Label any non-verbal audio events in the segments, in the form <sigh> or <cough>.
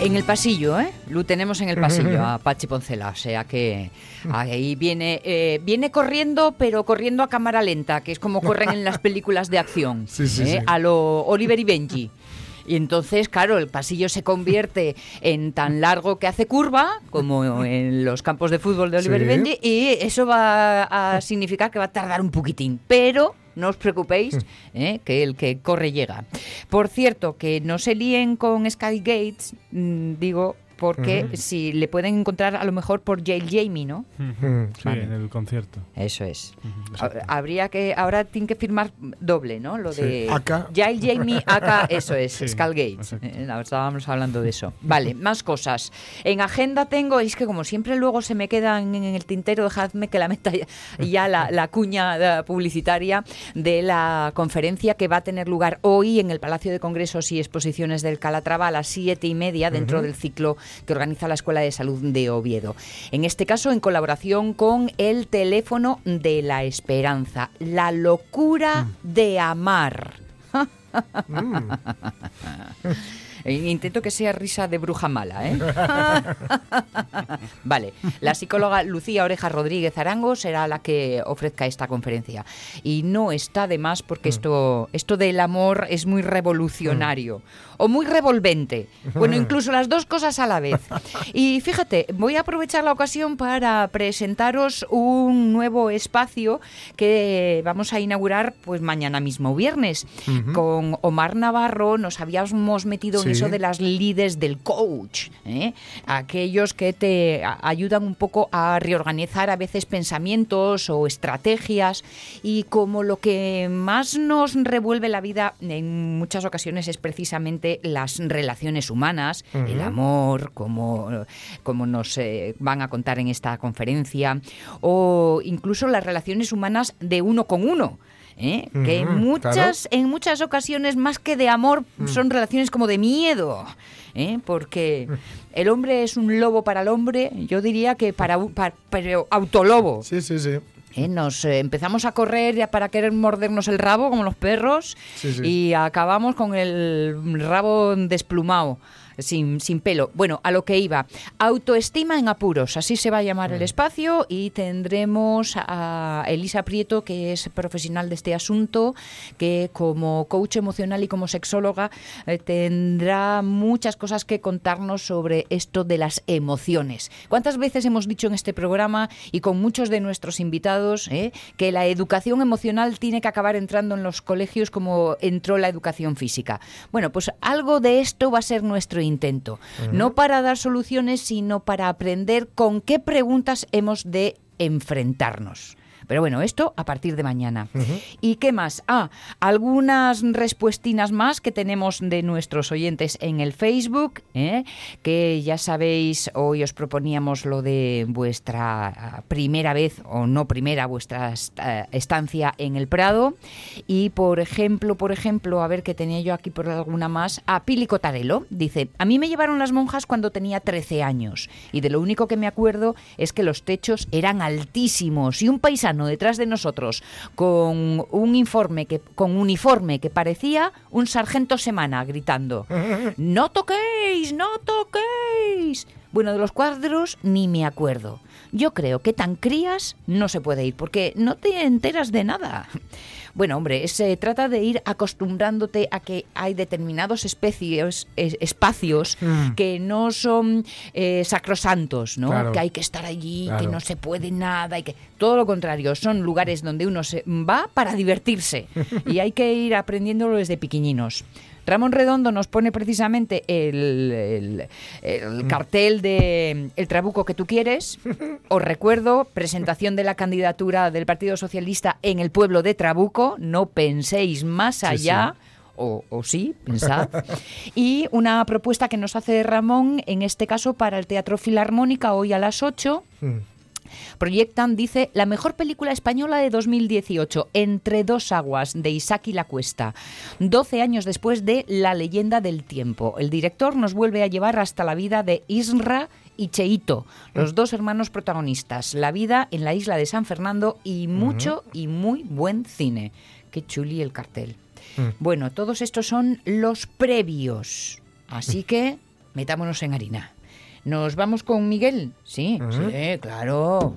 En el pasillo, ¿eh? Lo tenemos en el pasillo a Pachi Poncela, o sea que ahí viene, eh, viene corriendo, pero corriendo a cámara lenta, que es como corren en las <laughs> películas de acción, Sí, sí, ¿eh? sí. a lo Oliver y Benji. Y entonces, claro, el pasillo se convierte en tan largo que hace curva, como en los campos de fútbol de Oliver y. Benji, y eso va a significar que va a tardar un poquitín. Pero no os preocupéis, ¿eh? que el que corre llega. Por cierto, que no se líen con Sky Gates, mm, digo, porque si le pueden encontrar a lo mejor por Jail Jamie, ¿no? Sí, Vale. en el concierto. Eso es. Ha- Habría que, ahora tienen que firmar doble, ¿no? Lo Sí. de Aka. Jail Jamie, acá, eso es, Sí, Skull Gates. exacto. Eh, estábamos hablando de eso. Vale, <laughs> más cosas. En agenda tengo, es que como siempre luego se me quedan en el tintero, dejadme que la meta ya, la cuña eh, publicitaria de la conferencia que va a tener lugar hoy en el Palacio de Congresos y Exposiciones del Calatrava a las siete y media dentro del ciclo que organiza la Escuela de Salud de Oviedo. En este caso, en colaboración con el teléfono de la esperanza, la locura de amar. Eh, <laughs> Intento que sea risa de bruja mala, ¿eh? <laughs> vale, la psicóloga Lucía Oreja Rodríguez Arango será la que ofrezca esta conferencia. Y no está de más porque esto, esto del amor es muy revolucionario o muy revolvente. Bueno, incluso las dos cosas a la vez. Y fíjate, voy a aprovechar la ocasión para presentaros un nuevo espacio que vamos a inaugurar pues mañana mismo viernes. Con Omar Navarro nos habíamos metido en eso de las líderes del coach, ¿eh? aquellos que te ayudan un poco a reorganizar a veces pensamientos o estrategias y como lo que más nos revuelve la vida en muchas ocasiones es precisamente las relaciones humanas, el amor, como, como nos eh, van a contar en esta conferencia, o incluso las relaciones humanas de uno con uno. ¿eh? que en Ujú, muchas en muchas ocasiones más que de amor son relaciones como de miedo ¿eh? porque el hombre es un lobo para el hombre yo diría que para, un- para, pero autolobo Sí, sí, sí. ¿Eh? Nos eh, empezamos a correr ya para querer mordernos el rabo como los perros Sí, sí. y acabamos con el rabo desplumado. Sin, sin pelo. Bueno, a lo que iba. Autoestima en apuros, así se va a llamar Mm. el espacio y tendremos a Elisa Prieto, que es profesional de este asunto, que como coach emocional y como sexóloga eh, tendrá muchas cosas que contarnos sobre esto de las emociones. ¿Cuántas veces hemos dicho en este programa y con muchos de nuestros invitados eh, que la educación emocional tiene que acabar entrando en los colegios como entró la educación física? Bueno, pues algo de esto va a ser nuestro intento. No para dar soluciones, sino para aprender con qué preguntas hemos de enfrentarnos. Pero bueno, esto a partir de mañana. ¿Y qué más? Ah, algunas respuestinas más que tenemos de nuestros oyentes en el Facebook, ¿eh? que ya sabéis, hoy os proponíamos lo de vuestra ah, primera vez o no primera, vuestra est- eh, estancia en el Prado. Y por ejemplo, por ejemplo, a ver que tenía yo aquí por alguna más, a Pili Cotarello, dice, a mí me llevaron las monjas cuando tenía 13 años y de lo único que me acuerdo es que los techos eran altísimos y un paisano detrás de nosotros con un informe que con uniforme que parecía un sargento semana gritando, <laughs> "No toquéis, no toquéis." Bueno, de los cuadros ni me acuerdo. Yo creo que tan crías no se puede ir porque no te enteras de nada. <laughs> Bueno, hombre, se trata de ir acostumbrándote a que hay determinados especies, es- espacios Mm. que no son eh, sacrosantos, ¿no? Claro. Que hay que estar allí, que no se puede nada y que todo lo contrario, son lugares donde uno se va para divertirse <laughs> y hay que ir aprendiéndolo desde piquiñinos. Ramón Redondo nos pone precisamente el, el- el cartel de El Trabuco que tú quieres. <laughs> Os recuerdo, presentación de la candidatura del Partido Socialista en el pueblo de Trabuco. No penséis más allá. O, o sí, pensad. <laughs> Y una propuesta que nos hace Ramón, en este caso para el Teatro Filarmónica, hoy a las 8. Mm. Proyectan, dice, la mejor película española de 2018, Entre dos aguas, de Isaki La Cuesta. 12 años después de La leyenda del tiempo. El director nos vuelve a llevar hasta la vida de Isra y Cheito, los dos hermanos protagonistas. La vida en la isla de San Fernando y mucho y muy buen cine. Qué chuli el cartel. Bueno, todos estos son los previos. Así <laughs> que metámonos en harina. ¿Nos vamos con Miguel? Sí, sí, claro.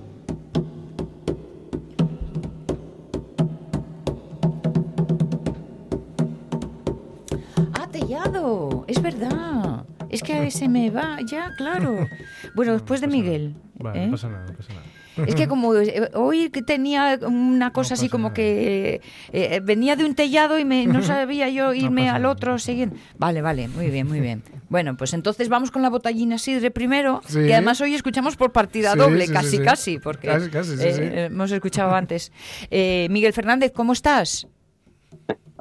Ah, Tellado, es verdad. Es que se me va ya, claro. <laughs> Bueno, después de Miguel. Vale, ¿eh? no pasa nada, no pasa nada. Es que como eh, hoy que tenía una cosa así como que eh, venía de un tellado y me, no <laughs> sabía yo irme al otro siguiente. Vale, vale, muy bien, muy bien. Bueno, pues entonces vamos con la botellina Sidre primero, Sí. que además hoy escuchamos por partida Sí, doble, sí, casi, casi, porque Casi, casi, sí, eh, hemos escuchado antes. Eh, Miguel Fernández, ¿cómo estás?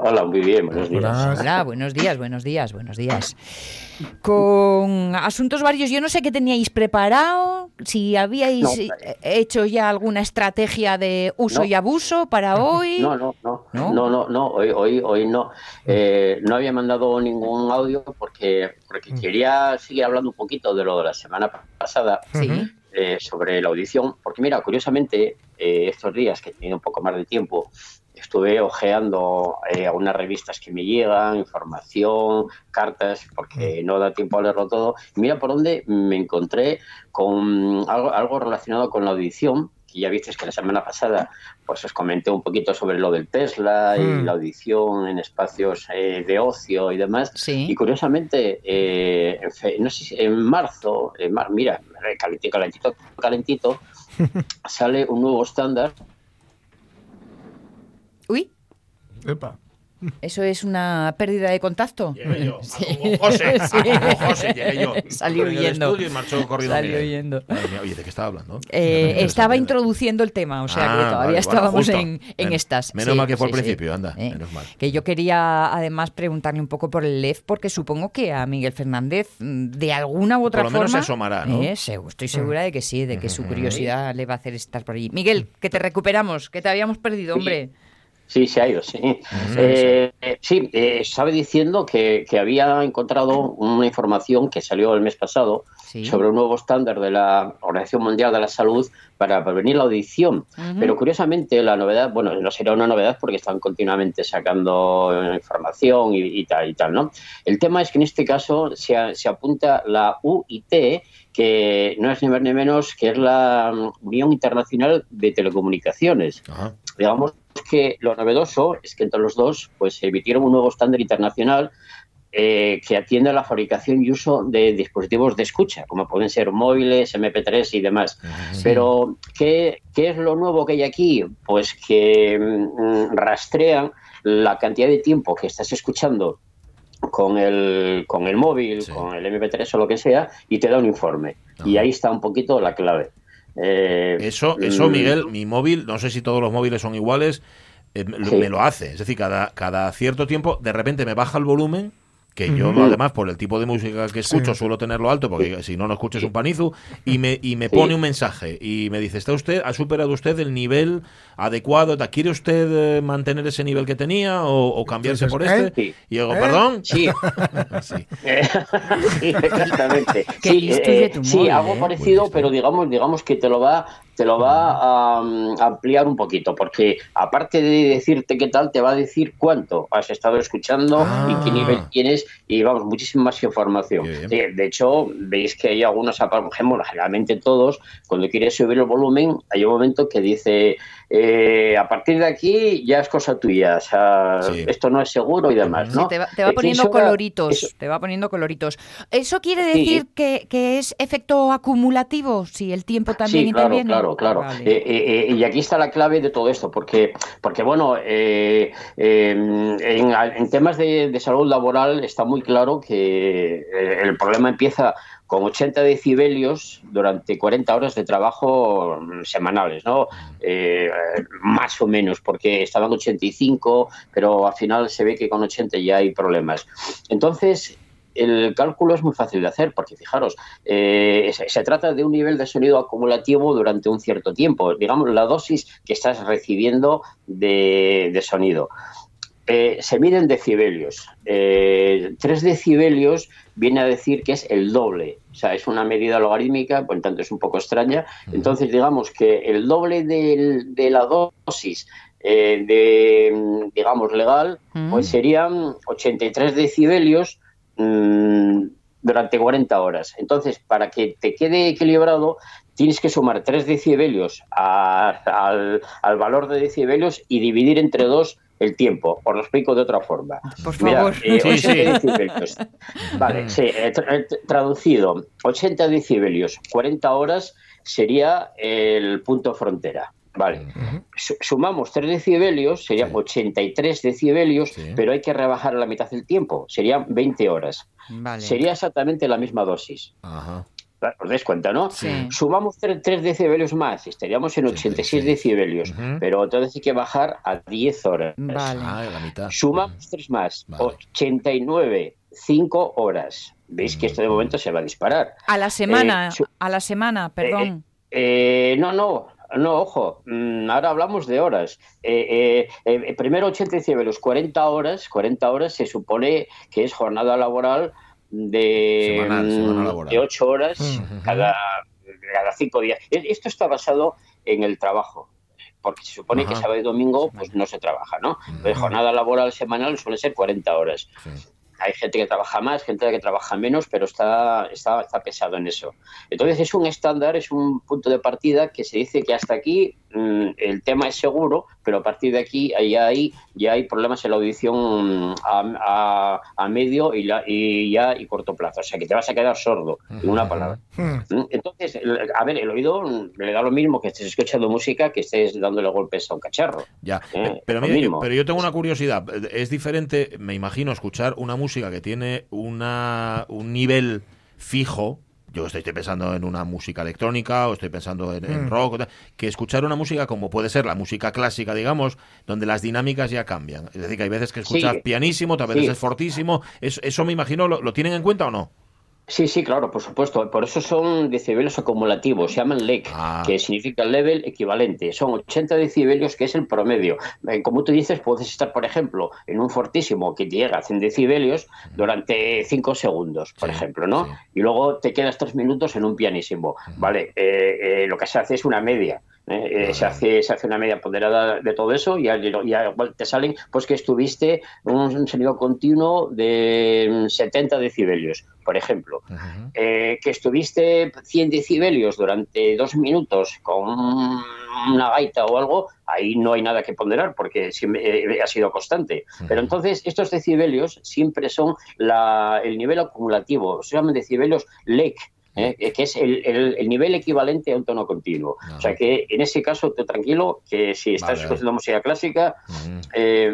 Hola, muy bien, buenos días. Hola, buenos días, buenos días, buenos días. Con asuntos varios, yo no sé qué teníais preparado, si habíais No, hecho ya alguna estrategia de uso No. y abuso para hoy. No, no, no, ¿No? no, no, no, hoy, hoy, hoy no. Eh, no había mandado ningún audio porque, porque quería seguir hablando un poquito de lo de la semana pasada Sí. eh, sobre la audición, porque mira, curiosamente, eh, estos días que he tenido un poco más de tiempo, estuve ojeando eh, algunas revistas que me llegan, información, cartas, porque no da tiempo a leerlo todo. Y mira por dónde me encontré con algo, algo relacionado con la audición, que ya visteis que la semana pasada pues os comenté un poquito sobre lo del Tesla y Mm. la audición en espacios eh, de ocio y demás. Sí. Y curiosamente, eh, en, fe- no sé si en marzo, en mar- mira, calentito, calentito, calentito, <laughs> sale un nuevo estándar Epa. eso es una pérdida de contacto. Llegué yo, Sí. como José, Sí. como <laughs> José, llegué yo. Salió huyendo. estudio y marchó corriendo Salió huyendo. Oye, ¿de qué estaba hablando? Eh, estaba introduciendo el tema, o sea que Ah, todavía vale, estábamos en, en Menos- estas. menos Sí, mal que fue al sí, sí. principio, anda, Eh, menos mal. Que yo quería además preguntarle un poco por el LEF, porque supongo que a Miguel Fernández, mm, de alguna u otra Por lo menos forma. se asomará, ¿no? Eh, estoy segura de que sí, de que su curiosidad le va a hacer estar por allí. Miguel, que te recuperamos, que te habíamos perdido, hombre. Sí, se ha ido, sí. Eh, eh, sí, eh, estaba diciendo que, que había encontrado una información que salió el mes pasado Sí. sobre un nuevo estándar de la Organización Mundial de la Salud para prevenir la audición. Pero curiosamente la novedad, bueno, no será una novedad porque están continuamente sacando información y, y tal y tal, ¿no? El tema es que en este caso se, a- se apunta la UIT, que no es ni más ni menos que es la Unión Internacional de Telecomunicaciones digamos que lo novedoso es que entre los dos pues emitieron un nuevo estándar internacional eh, que atiende a la fabricación y uso de dispositivos de escucha, como pueden ser móviles, MP3 y demás. Pero, ¿qué, qué es lo nuevo que hay aquí? Pues que mm, rastrean la cantidad de tiempo que estás escuchando con el, con el móvil, Sí. con el MP3 o lo que sea, y te da un informe. Y ahí está un poquito la clave. Eh, Eso, eso, mm, Miguel, mi móvil, no sé si todos los móviles son iguales, eh, me, Sí. me lo hace. Es decir, cada, cada cierto tiempo, de repente me baja el volumen, que yo además por el tipo de música que escucho Sí. suelo tenerlo alto, porque si no, no escuches un panizu, y me, y me Sí. pone un mensaje y me dice, ¿está usted, ha superado usted el nivel adecuado? ¿Quiere usted eh, mantener ese nivel que tenía o, o cambiarse por este? ¿eh? Y digo, ¿Eh? ¿perdón? Sí, <laughs> Sí. <laughs> Sí, exactamente. Sí, eh, sí, móvil, algo parecido, pero digamos, digamos que te lo va te lo va a, mm, ampliar un poquito, porque aparte de decirte qué tal, te va a decir cuánto has estado escuchando y qué Ah. nivel tienes y vamos, muchísima más información. De hecho, veis que hay algunos, por ejemplo, generalmente todos, cuando quieres subir el volumen, hay un momento que dice, eh, a partir de aquí ya es cosa tuya, o sea, Sí. esto no es seguro y demás, Sí, ¿no? te va, te va Eh, poniendo coloritos, eso- te va poniendo coloritos. ¿Eso quiere Sí. decir que, que es efecto acumulativo? Si el tiempo también Sí, claro, interviene. Claro, claro. Vale. Eh, eh, eh, y aquí está la clave de todo esto, porque, porque bueno, eh, en, en temas de, de salud laboral está muy claro que el problema empieza con 80 decibelios durante 40 horas de trabajo mm, semanales, ¿no? Eh, más o menos, porque estaban 85, pero al final se ve que con 80 ya hay problemas. Entonces, el cálculo es muy fácil de hacer, porque fijaros, eh, se, se trata de un nivel de sonido acumulativo durante un cierto tiempo, digamos, la dosis que estás recibiendo de, de sonido. Eh, se miden decibelios. Eh, tres decibelios viene a decir que es el doble. O sea, es una medida logarítmica, por lo tanto es un poco extraña. Entonces, digamos que el doble del- de la dosis eh, de, digamos, legal, pues serían 83 decibelios mm, durante 40 horas. Entonces, para que te quede equilibrado, tienes que sumar 3 decibelios a- al, al valor de decibelios y dividir entre dos el tiempo. Os lo explico de otra forma. Por Mirad, favor. eh, Sí, 80 sí. decibelios. Vale, sí, eh, tra- eh, traducido, 80 decibelios, 40 horas sería el punto frontera. Vale. Su- Sumamos 3 decibelios, serían Sí. 83 decibelios, Sí. pero hay que rebajar a la mitad del tiempo, serían 20 horas. Vale. Sería exactamente la misma dosis. Ajá. ¿Os dais cuenta, no? Sí. Sumamos 3, decibelios más, estaríamos en 86 decibelios, Ujú. pero entonces hay que bajar a 10 horas. Vale. Ah, la mitad. Sumamos 3 más, Vale. 89, 5 horas. Veis que esto de momento se va a disparar. A la semana, Eh, a la semana, perdón. Eh, no, no, no, ojo, mm, ahora hablamos de horas. Eh, eh, eh, primero 80 decibelios, 40 horas, 40 horas se supone que es jornada laboral de, Semanal, mm, semana laboral. de 8 horas cada, cada 5 días. E- Esto está basado en el trabajo. Porque se supone que sábado y domingo pues no se trabaja, ¿no? Entonces, jornada laboral semanal suele ser 40 horas Sí. Hay gente que trabaja más, gente que trabaja menos, pero está, está, está pesado en eso. Entonces es un estándar, es un punto de partida que se dice que hasta aquí mm, el tema es seguro, pero a partir de aquí ya hay, ya hay problemas en la audición mm, a, a- a medio y, la- y ya y corto plazo. O sea que te vas a quedar sordo, en una palabra. Mm, Entonces, a ver, el oído mm, le da lo mismo que estés escuchando música que estés dándole golpes a un cacharro. Ya, Eh, pe- pero mira, mismo. pero yo tengo una curiosidad. Es diferente, me imagino, escuchar una música que tiene una, un nivel fijo. Yo estoy, estoy pensando en una música electrónica o estoy pensando en, en rock, que escuchar una música como puede ser la música clásica, digamos, donde las dinámicas ya cambian. Es decir, que hay veces que escuchas Sí. pianísimo, otras veces Sí. es fortísimo. Es- ¿Eso me imagino lo, lo tienen en cuenta o no? Sí, sí, claro, por supuesto. Por eso son decibelios acumulativos, se llaman LEC, Ah. que significa level equivalente. Son 80 decibelios, que es el promedio. Eh, Como tú dices, puedes estar, por ejemplo, en un fortísimo que llega a 100 decibelios durante 5 segundos, por Sí, ejemplo, ¿no? sí. Y luego te quedas 3 minutos en un pianísimo. Vale, eh, eh, lo que se hace es una media. ¿Eh? Eh, se, hace, se hace una media ponderada de todo eso y igual te salen pues que estuviste un sonido continuo de mm, 70 decibelios, por ejemplo. Eh, que estuviste 100 decibelios durante dos minutos con una gaita o algo, ahí no hay nada que ponderar porque siempre, eh, ha sido constante. Pero entonces estos decibelios siempre son la- el nivel acumulativo, se llaman decibelios LEC. ¿Eh? que es el, el- el nivel equivalente a un tono continuo. O sea que en ese caso, tú tranquilo, que si estás Vale. escuchando música clásica, eh,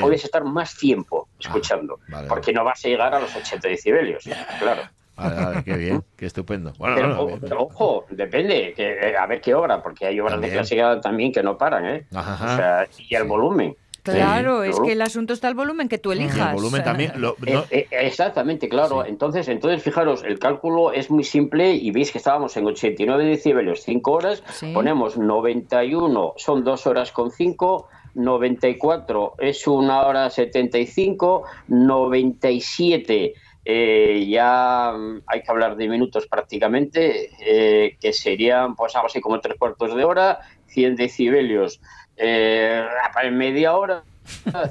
puedes estar más tiempo escuchando, Ah, vale, porque no vas a llegar a los 80 decibelios, claro. Vale, vale, qué bien, qué estupendo. Bueno, Pero, bueno, ojo, depende, que, eh, a ver qué obra, porque hay obras También. de clásica también que no paran, ¿eh? Ajá. O sea, y el volumen. Claro, Sí, es claro. que el asunto está el volumen que tú Y elijas. el volumen también. lo- no- Eh, eh, exactamente, claro. Sí. Entonces, entonces, fijaros, el cálculo es muy simple y veis que estábamos en 89 decibelios, 5 horas, Sí. ponemos 91, son 2 horas con 5, 94 es una hora 75, 97 eh, ya hay que hablar de minutos prácticamente, eh, que serían pues algo así como tres cuartos de hora, 100 decibelios eh, en media hora,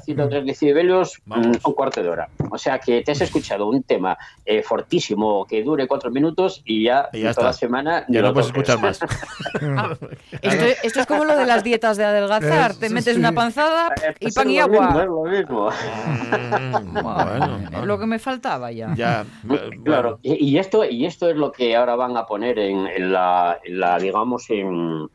103 decibelios, Vamos. mm, un cuarto de hora. O sea que te has escuchado un tema eh, fortísimo que dure cuatro minutos y ya, Y ya toda la semana Ya lo no puedes toques. escuchar más. <laughs> Esto, esto es como lo de las dietas de adelgazar. Es- Te metes sí. una panzada Eh, y pues pan es y agua. mismo, es lo mismo. Mm, <laughs> bueno, lo que me faltaba ya. Ya, eh, Claro, y, y esto y esto es lo que ahora van a poner en, en la, en la, digamos, en,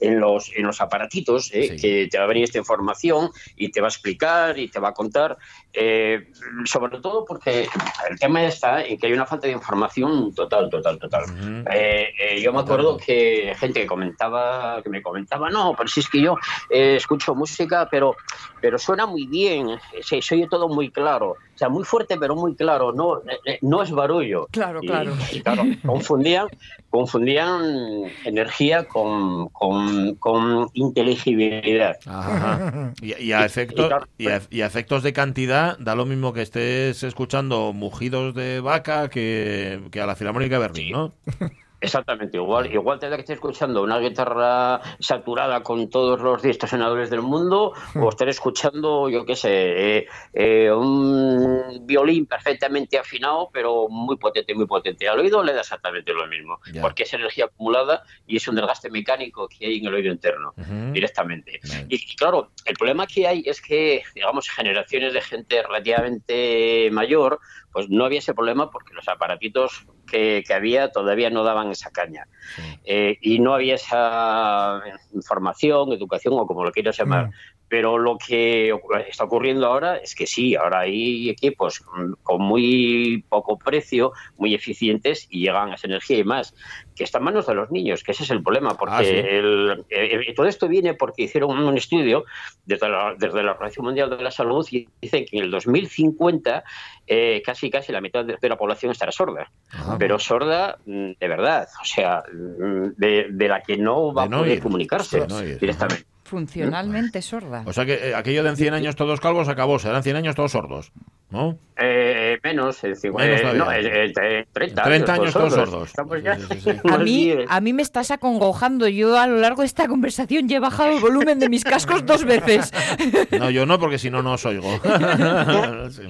en los, en los aparatitos, ¿eh? Sí. que te va a venir esta información y te va a explicar y te va a contar, eh, sobre todo porque el tema está en que hay una falta de información total, total, total. Ujú. Eh, eh, yo me acuerdo que gente que comentaba, que me comentaba, no, pero si es que yo eh, escucho música, pero, pero suena muy bien, se, se oye todo muy claro, o sea, muy fuerte pero muy claro, no, eh, no es barullo. Claro, Y- claro. y claro, confundían, confundían energía con, con, con inteligibilidad. Ajá. <laughs> Y, y a efectos, y, a, y a efectos de cantidad, da lo mismo que estés escuchando mugidos de vaca que, que a la Filarmónica de Berlín, ¿no? <laughs> Exactamente, igual, igual te da que esté escuchando una guitarra saturada con todos los distorsionadores del mundo, o estar escuchando, yo qué sé, eh, eh, un violín perfectamente afinado, pero muy potente, muy potente. Al oído le da exactamente lo mismo, porque es energía acumulada y es un desgaste mecánico que hay en el oído interno directamente. Y claro, el problema que hay es que, digamos, generaciones de gente relativamente mayor, pues no había ese problema porque los aparatitos que, que había todavía no daban esa caña. Sí. Eh, y no había esa información, educación o como lo quieras llamar. Pero lo que está ocurriendo ahora es que sí, ahora hay equipos con, muy poco precio, muy eficientes y llegan a esa energía y más, que está en manos de los niños, que ese es el problema, porque Ah, sí. el- eh, todo esto viene porque hicieron un estudio desde la, desde la Organización Mundial de la Salud y dicen que en el 2050 eh, casi casi la mitad de, la población estará sorda, Ajá. pero sorda mm, de verdad, o sea, mm, de, de la que no va a poder comunicarse no directamente. Funcionalmente sorda. O sea que eh, aquello de en 100 años todos calvos acabó, serán 100 años todos sordos, ¿no? Eh, menos, decir, Menos eh, todavía. no, eh, eh, 30, 30 años todos sordos. sordos. Estamos ya Sí, sí, sí, <laughs> sí. A mí, a mí me estás acongojando. Yo a lo largo de esta conversación ya he bajado el volumen de mis cascos dos veces. <laughs> No, yo no, porque si no, no os oigo. <laughs> Sí.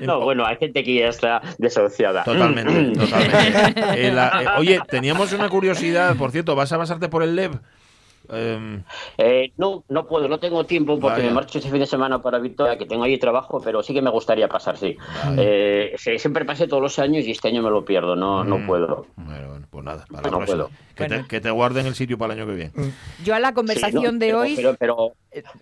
No, bueno, hay gente que ya está desahuciada. Totalmente, totalmente. Eh, la- eh, oye, teníamos una curiosidad, por cierto, ¿vas a basarte por el LEV? Em, Eh, no, no puedo, no tengo tiempo porque Vaya. me marcho este fin de semana para Victoria, que tengo ahí trabajo, pero sí que me gustaría pasar, sí. Eh, siempre pasé todos los años y este año me lo pierdo, no, no Mm. puedo. bueno, bueno, pues nada, para No puedo. Que, Bueno. te, que te guarden el sitio para el año que viene. Yo a la Sí, conversación no, de pero- hoy. Pero, pero,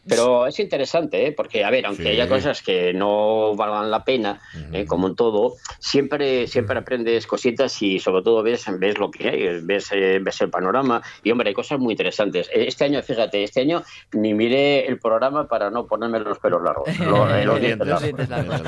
pero es interesante, ¿eh? porque, a ver, aunque Sí. haya cosas que no valgan la pena, ¿eh? como en todo, siempre, siempre aprendes cositas y sobre todo ves, ves lo que hay, ves, eh, ves el panorama. Y, hombre, hay cosas muy interesantes. Eh, Este año, fíjate, este año ni miré el programa para no ponerme los pelos largos. <laughs> eh, Los los dientes largos.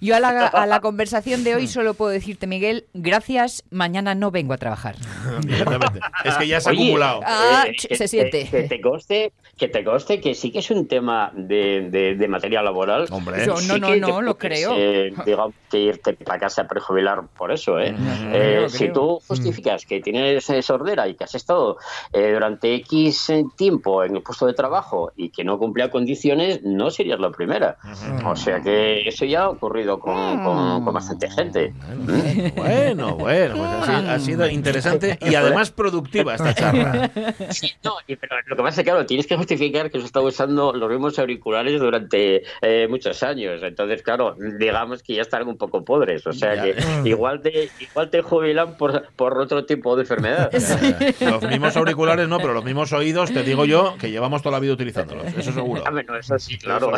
Yo a la, a la conversación de hoy <laughs> solo puedo decirte, Miguel, gracias, mañana no vengo a trabajar. <laughs> Es que ya se ha Oye, acumulado. Ah, eh, se siente. Que, que te conste, que te conste que sí que es un tema de, de- de material laboral. Hombre. Yo Sí no, no, que no, te lo creo. eh, digamos, que irte para casa a prejubilar por eso. ¿eh? Mm. Eh, Creo, si creo. tú justificas que tienes sordera y que has estado eh, durante X tiempo en el puesto de trabajo y que no cumplía condiciones, no serías la primera. O sea que eso ya ha ocurrido con, con- con bastante gente. Bueno, bueno, pues ha sido, ha sido interesante y además productiva esta charla. Sí, no, y- pero lo que pasa es que, claro, tienes que justificar que has estado usando los mismos auriculares durante eh, muchos años. Entonces, claro, digamos que ya están un poco podres. O sea Ya. que <laughs> igual te, igual te jubilan por, por otro tipo de enfermedad. Los mismos auriculares no, pero los mismos oídos, te digo yo, que llevamos toda la vida utilizándolos. Eso seguro. Ah, bueno, eso sí, claro.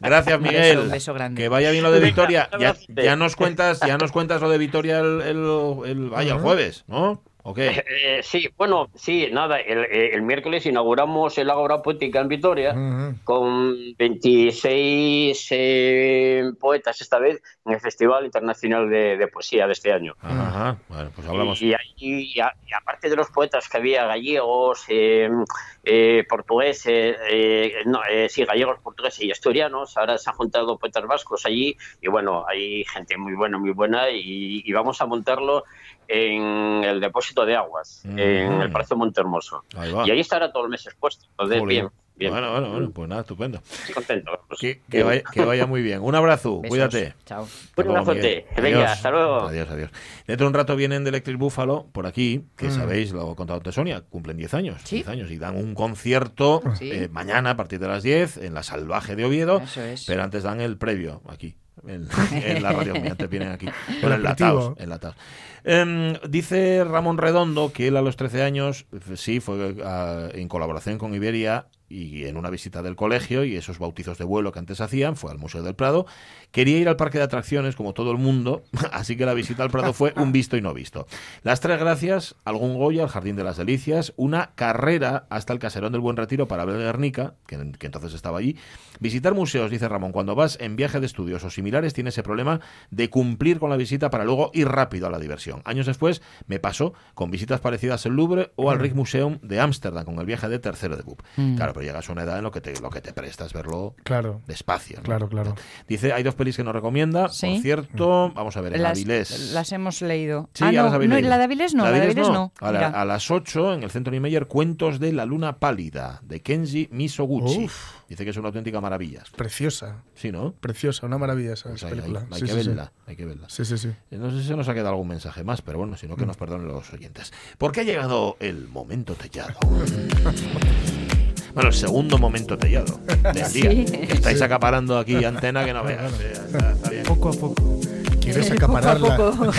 Gracias, Miguel. beso, un beso grande. Que vaya bien lo de Victoria. Ya, ya nos cuentas, ya nos cuentas lo de Victoria el, el- el- vaya, el jueves, ¿no? ¿O qué? Eh, sí, bueno, sí, nada, el, eh, el miércoles inauguramos el Ágora Poética en Vitoria con 26 eh, poetas esta vez en el Festival Internacional de, de Poesía de este año. Ajá, bueno, pues hablamos. Y, y- y a- y aparte de los poetas que había gallegos, eh, eh, portugueses, eh, no, eh, sí, gallegos, portugueses y asturianos, ahora se han juntado poetas vascos allí y bueno, hay gente muy buena, muy buena y vamos a montarlo en el depósito de aguas, Mm. en el Palacio Montehermoso. Ahí va. Y ahí estará todo el mes expuesto. Entonces, bien, bien. Bueno, bueno, bueno, pues nada, estupendo. Estoy contento. Que, vaya, que vaya muy bien. Un abrazo, Besos. cuídate. Chao. Un abrazote. Venga, Adiós. hasta luego. Adiós, adiós. Dentro de un rato vienen de Electric Buffalo por aquí, que Mm. sabéis, lo ha contado antes Sonia, cumplen 10 años. Sí. 10 años y dan un concierto Sí. eh, mañana a partir de las 10 en la Salvaje de Oviedo. Eso es. Pero antes dan el previo aquí. En, <laughs> en la radio, mira, antes vienen aquí. <laughs> Con enlatados, enlatados. Em, dice Ramón Redondo que él a los 13 años, f- sí, fue ah, en colaboración con Iberia y en una visita del colegio y esos bautizos de vuelo que antes hacían, fue al Museo del Prado. Quería ir al parque de atracciones como todo el mundo, <laughs> así que la visita al Prado fue un visto y no visto. Las tres gracias, algún Goya, al Jardín de las Delicias, una carrera hasta el Caserón del Buen Retiro para ver Guernica, que, que entonces estaba allí. Visitar museos, dice Ramón, cuando vas en viaje de estudios o similares tiene ese problema de cumplir con la visita para luego ir rápido a la diversión. Años después me pasó con visitas parecidas al Louvre o al Rijksmuseum de Ámsterdam con el viaje de tercero de BUP. Claro, pero llegas a una edad en lo que te, lo que te prestas verlo Claro, despacio. ¿no? claro, claro. Dice, hay dos pelis que nos recomienda. Sí. Por cierto, vamos a ver, en Las, Avilés. las hemos leído. Sí, ah, ya no, las habéis no, leído. la de Avilés no, la de Avilés no. A, la- Mira. a las 8 en el centro Niemeyer, Cuentos de la Luna Pálida, de Kenji Misoguchi. Uf. Dice que es una auténtica maravilla. Preciosa, Sí, ¿no? preciosa, una maravilla esa Pues hay, película. hay- hay Sí, que sí, sí. verla, hay que verla. Sí, sí, sí. Eh, No sé si se nos ha quedado algún mensaje más, pero bueno, si no, que Mm. nos perdonen los oyentes. Porque ha llegado el momento tellado. <laughs> Bueno, el segundo momento tellado del <laughs> día. Sí. Estáis acaparando aquí antena que no veas. Está- está bien. Poco a poco. Quieres <laughs> Poco a acapararla. poco. <laughs>